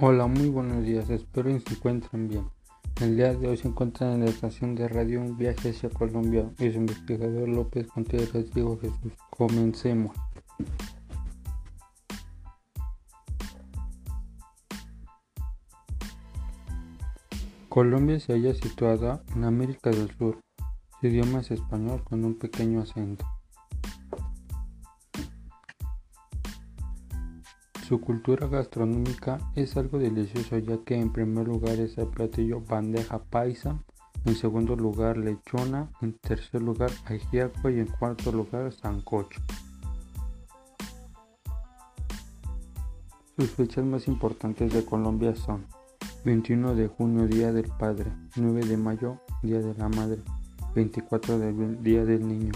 Hola, muy buenos días, espero que se encuentren bien. El día de hoy se encuentran en la estación de radio Un viaje hacia Colombia y su investigador López Contreras Diego Jesús. Comencemos. Colombia se halla situada en América del Sur. Su idioma es español con un pequeño acento. Su cultura gastronómica es algo delicioso ya que en primer lugar es el platillo bandeja paisa, en segundo lugar lechona, en tercer lugar ajiaco y en cuarto lugar sancocho. Sus fechas más importantes de Colombia son 21 de junio Día del Padre, 9 de mayo Día de la Madre, 24 de Día del Niño,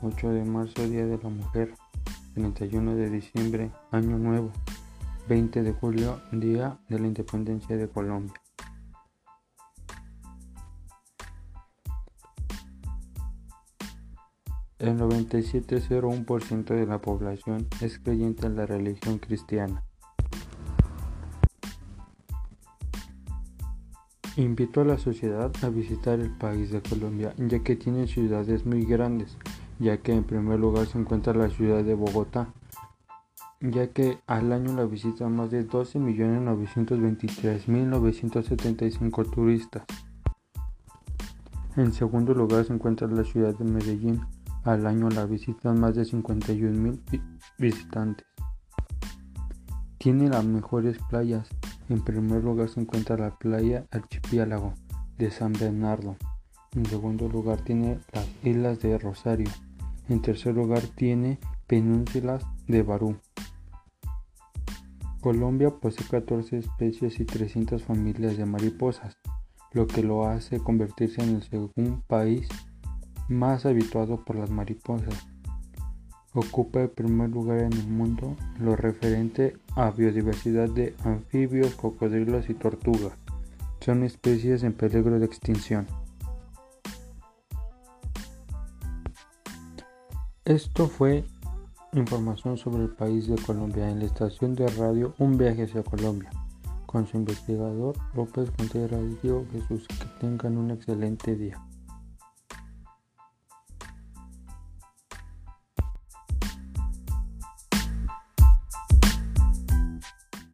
8 de marzo Día de la Mujer, 31 de diciembre Año Nuevo, 20 de julio, Día de la Independencia de Colombia. El 97,01% de la población es creyente en la religión cristiana. Invito a la sociedad a visitar el país de Colombia, ya que tiene ciudades muy grandes, ya que en primer lugar se encuentra la ciudad de Bogotá, ya que al año la visitan más de 12.923.975 turistas. En segundo lugar se encuentra la ciudad de Medellín, al año la visitan más de 51.000 visitantes. Tiene las mejores playas, en primer lugar se encuentra la playa Archipiélago de San Bernardo. En segundo lugar tiene las islas de Rosario. En tercer lugar tiene penínsulas de Barú. Colombia posee 14 especies y 300 familias de mariposas, lo que lo hace convertirse en el segundo país más habituado por las mariposas. Ocupa el primer lugar en el mundo lo referente a biodiversidad de anfibios, cocodrilos y tortugas. Son especies en peligro de extinción. Esto fue Información sobre el país de Colombia en la estación de radio Un viaje hacia Colombia con su investigador López Contreras Jesús. Que tengan un excelente día.